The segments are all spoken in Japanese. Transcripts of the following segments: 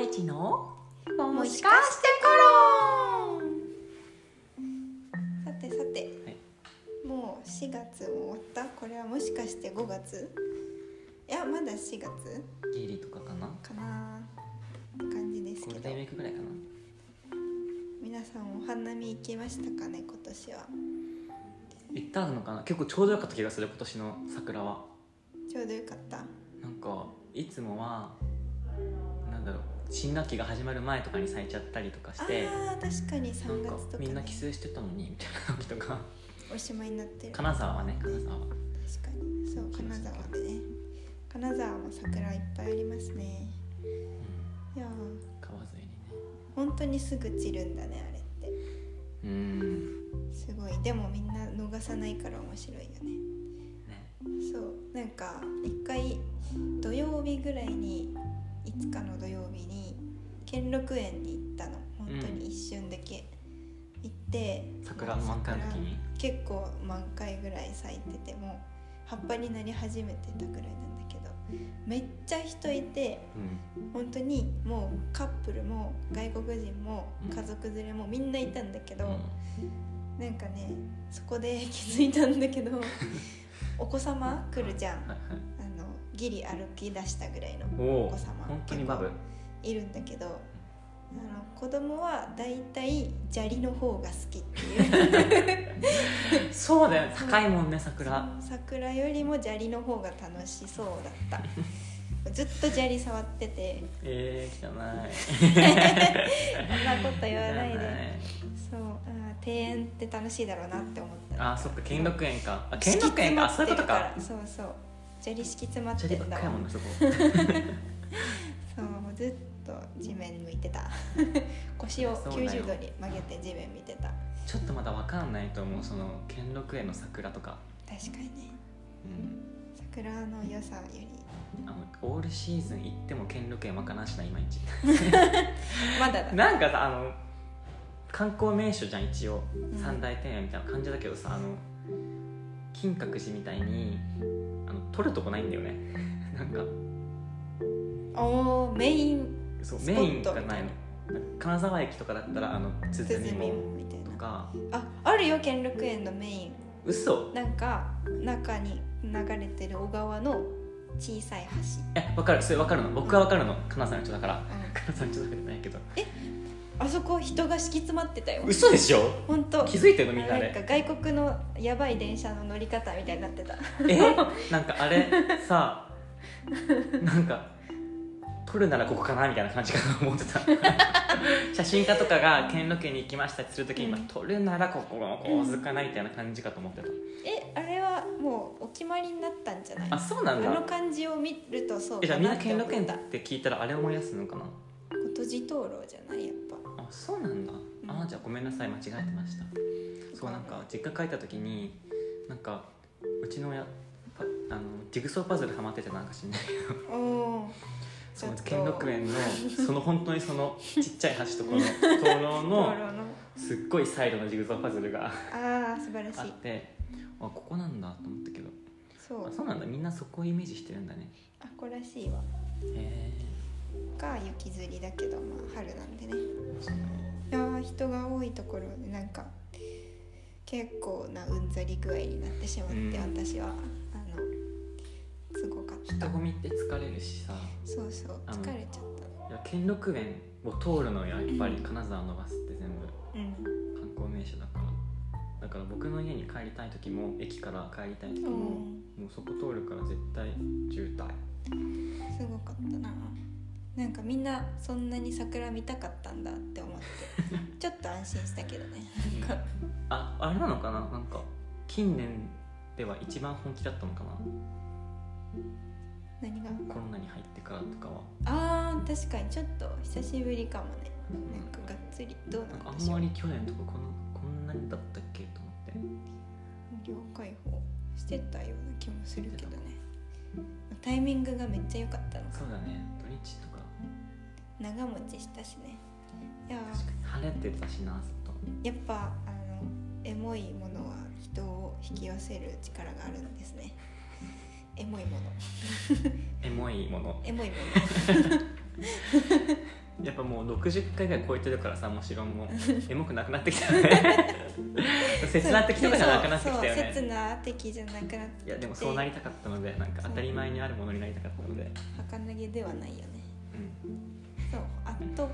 ベチのもしかしてコロン。さてさて、はい。もう4月も終わった？これはもしかして5月？いやまだ4月。ギリとかかな？かな感じですけど。皆さんお花見行きましたかね？今年は。行ったのかな？結構ちょうどよかった気がする今年の桜は。ちょうどよかった。なんかいつもは新学期が始まる前とかに咲いちゃったりとかしてあー確かに3なんか月とか、みんなね帰省してたのにみたいな時とか。おしまいになってる。金沢はね金沢は。確かに。そう金沢でね。金沢も桜いっぱいありますね。うん。いやー。川沿いにね。本当にすぐ散るんだねあれって。うん。すごい。でもみんな逃さないから面白いよね。ね。そう。なんか一回土曜日ぐらいにいつかの土曜日に兼六園に行ったの。本当に一瞬だけ。行って、桜の満開の時に？結構満開ぐらい咲いてても葉っぱになり始めてたぐらいなんだけど。めっちゃ人いてうん。本当にもうカップルも外国人も家族連れもみんないたんだけど、なんかねそこで気づいたんだけど お子様来るじゃんギリ歩き出したぐらいのお子様本当にバブ。いるんだけどあの子供はだいたい砂利の方が好きっていう。そうだよね高いもんね桜。桜よりも砂利の方が楽しそうだった。ずっと砂利触ってて。えー、汚い。そんなこと言わない汚でそうあー庭園って楽しいだろうなって思った。あそっか兼六園か。あ兼六園か。あそういうことか。そうそう砂利敷き詰まってんだもそ うずっと地面向いてた。腰をそうだよ。90度に曲げて地面見てた。ちょっとまだわかんないと思うその兼六園の桜とか、確かに。ねうん、桜の良さより。あのオールシーズン行っても兼六園わからんしないまいち。まだだ。なんかさあの観光名所じゃん一応、ん。三大庭園みたいな感じだけどさあの金閣寺みたいにあの撮るとこないんだよね。なんか。おーメインそうメインがないの。金沢駅とかだったらあの鼓鼓門門みとか。ああるよ兼六園のメイン。嘘。なんか中に流れてる小川の小さい橋、えわかる。それわかるの。僕はわかるの。金沢の人だから。うん。金沢の人だけじゃないけどあそこ人が敷き詰まってたよ。嘘でしょ？本当。気づいてるのみんなでなんか外国のやばい電車の乗り方みたいになってた。え？なんかあれ？さなんか撮るならここかなみたいな感じかと思ってた。写真家とかが兼六園に行きましたってするときに、うん。まあ撮るならここの構図かなみたいな感じかと思ってた。えあれはもうお決まりになったんじゃない？あそうなんだ。あの感じを見るとそうえじゃあみんな兼六園だって聞いたらあれ思い出すのかな？琴地灯籠じゃないや。っぱあそうなんだ、ん。あじゃあごめんなさい間違えてました。そうなんか実家帰った時になんかうちの親パあのジグソーパズルハマっててなんかしんないけどその兼六園の その本当にそのちっちゃい橋とこの 灯籠灯の。すっごいサイドのジグソーパズルがああ素晴らしい。あってあここなんだと思ったけど。そう。あそうなんだ。みんなそこをイメージしてるんだね。あこらしいわ。へが雪吊りだけどまあ春なんでね。いやー人が多いところでなんか結構なうんざり具合になってしまって、うん。私は。あのすごかった。人混みって疲れるしさ。そうそう疲れちゃった。いや兼六園を通るのよやっぱり金沢のバスって全部。うん。観光名所だから。だから僕の家に帰りたい時も駅から帰りたい時うも、もんうそこ通るから絶対渋滞。すごかったななんかみんなそんなに桜見たかったんだって思って ちょっと安心したけどね。なんか。ああれなのかな？なんか近年では一番本気だったのかな？何が？コロナに入ってからとかは。あー確かにちょっと久しぶりかもね。なんかがっつりどうなんかあなんでしょう。んまり去年とかこのこんなにだったっけと思って。無料開放してたような気もするけどね。タイミングがめっちゃ良かったのか。そうだね。土日とか長持ちしたしね。いや確かに。晴れてたしなずっと。やっぱあのエモいものは人を引き寄せる力があるんですね。エモいもの。エモいもの。エモいもやっぱもう60回ぐらい超えてるからさもちろんも。う エモくなくなってきたよね。切な的とかじゃなくなってきたよそうそう切ねな的じゃなくなってきて。いやでもそうなりたかったのでなんか当たり前にあるものになりたかったので。儚げではないよね。うんそうアット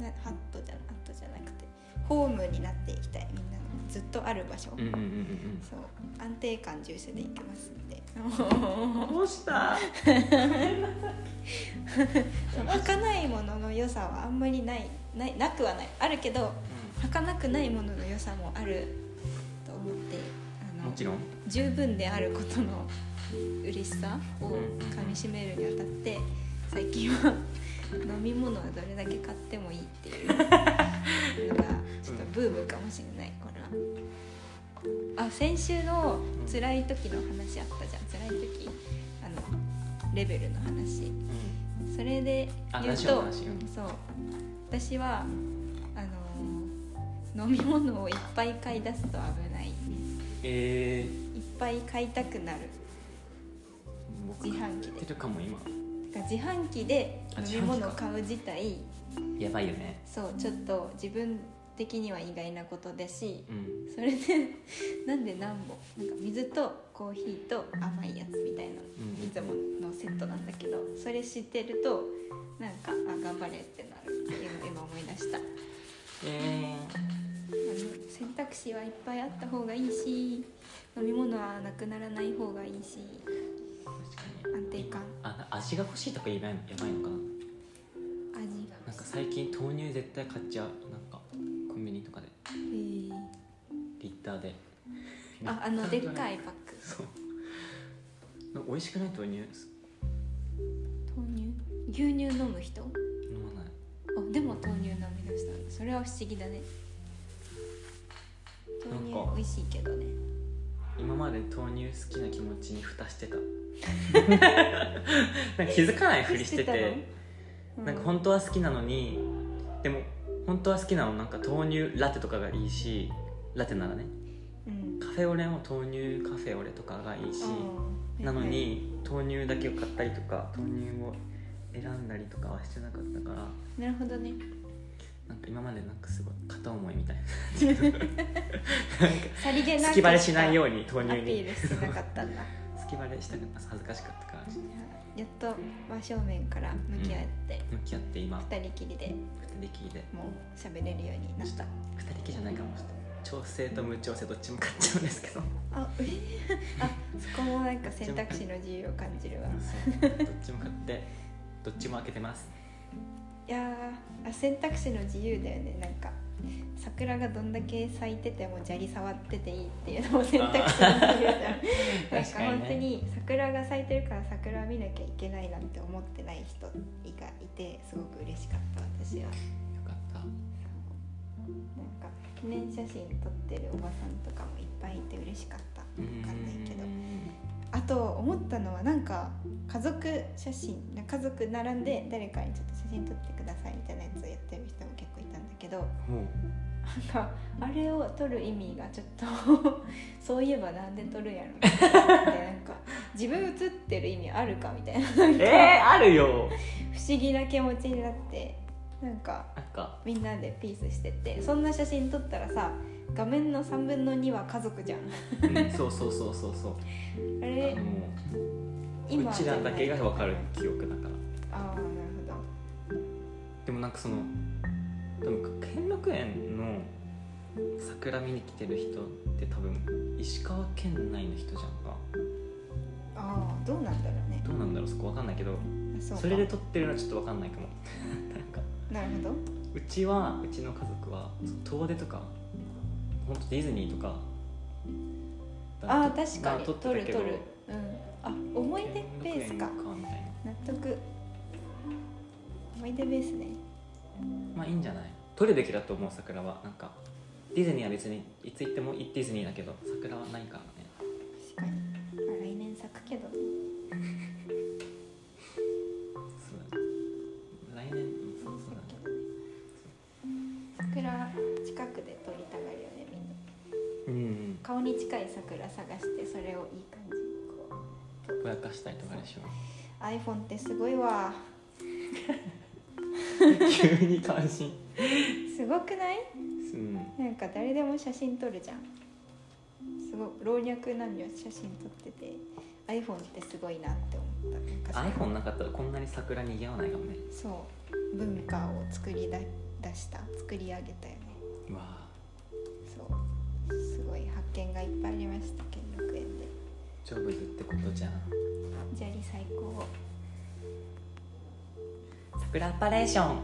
なハットじゃアットじゃなくてホームになっていきたいみんなのずっとある場所、うんうんうんうん。そう。安定感重視でいけますんで。うんどうした？そう儚い。ものの良さはあんまりないないなくはない。あるけど儚くないものの良さもあると思ってあのもちろん。十分であることの嬉しさをかみしめるにあたって最近は飲み物はどれだけ買ってもいいっていう。のがちょっとブームかもしれないこれはあ先週の辛い時の話あったじゃん。辛い時あのレベルの話。うん。それであ言うとうんそう。私はあの飲み物をいっぱい買い出すと危ない。えいっぱい買いたくなる。自販機で。自販機であ飲み物を買う自体やばいよね。そうちょっと自分的には意外なことだしうん。それで なんで何本なんか水とコーヒーと甘いやつみたいなうん。いつものセットなんだけどそれ知ってるとなんかあ頑張れってなるっていうのを今思い出した。あえの選択肢はいっぱいあった方がいいし飲み物はなくならない方がいいし安定感味が欲しいとか言えばやばいのかな？味がなんか最近豆乳絶対買っちゃうなんかコンビニとかで。へーリッターで。ああのでっかいパック。そう。美味しくない豆乳？豆乳？牛乳飲む人？飲まない。あでも豆乳飲み出した。それは不思議だね。豆乳美味しいけどね今まで豆乳好きな気持ちに蓋してた。なんか気づかないふりしてて。なんか本当は好きなのにでも本当は好きなのなんか豆乳ラテとかがいいしラテならね。うん。カフェオレも豆乳カフェオレとかがいいしなのに豆乳だけを買ったりとか豆乳を選んだりとかはしてなかったから。なるほどね。なんか今までなんかすごい片思いみたいな さりげなく隙バレしないようにア豆乳にピールしてなかったんだ。隙バレしたく恥ずかしかったから。やっと真正面から向き合って、向き合って今。二人きりで。二人きりで。もう喋れるようになった。二人きりじゃないかもしれない。調整と無調整どっちも買っちゃうんですけど。あえあそこもなんか選択肢の自由を感じるわ。どっちも買ってどっちも開けてます。いやーあ選択肢の自由だよねなんか桜がどんだけ咲いてても砂利触ってていいっていうのも選択肢の自由じゃんなんか本当に桜が咲いてるから桜見なきゃいけないなんて思ってない人がいてすごく嬉しかった私は。よかった。なんか記念写真撮ってるおばさんとかもいっぱいいて嬉しかった。わかんないけど。あと思ったのはなんか家族写真家族並んで誰かにちょっと写真撮ってくださいみたいなやつをやってる人もけどもなんかあれを撮る意味がちょっと そういえばなんで撮るんやろみたいな。なんか自分写ってる意味あるかみたいな。なえー、あるよ。不思議な気持ちになってなんかみんなでピースしててそんな写真撮ったらさ画面の3分の2は家族じゃん。うんそうそうそうそうそう。あれ今うちらだけが分かる記憶だから。ああなるほど。でもなんかその多分兼六園の桜見に来てる人って多分石川県内の人じゃんか。ああどうなんだろうね。どうなんだろうそこ分かんないけどあそそれで撮ってるのはちょっと分かんないかも。なんか。なるほど。うちはうちの家族は遠出とか本当ディズニーとかああ確かに。撮ってる撮る。うん。あ思い出ベースか。納得。思い出ベースねまあいいんじゃない？撮るべきだと思う桜は。なんかディズニーは別にいつ行ってもディズニーだけど桜はないからね。確かに、まあ、来年咲くけど。ねそう来年うんそうそうだね。桜近くで撮りたがるよねみんな。うん顔に近い桜探してそれをいい感じにこう。ぼやかしたりとかでしょ。iPhone ってすごいわ急に関心。すごくない？うん。なんか誰でも写真撮るじゃん。すごい老若男女写真撮ってて iPhone ってすごいなって思った。なんか iPhone なかったらこんなに桜にぎわないかもね。そう。文化を作りだ出した作り上げたよね。うわそう。すごい発見がいっぱいありました。兼六園で。成仏ってことじゃん。砂利最高桜パレーション。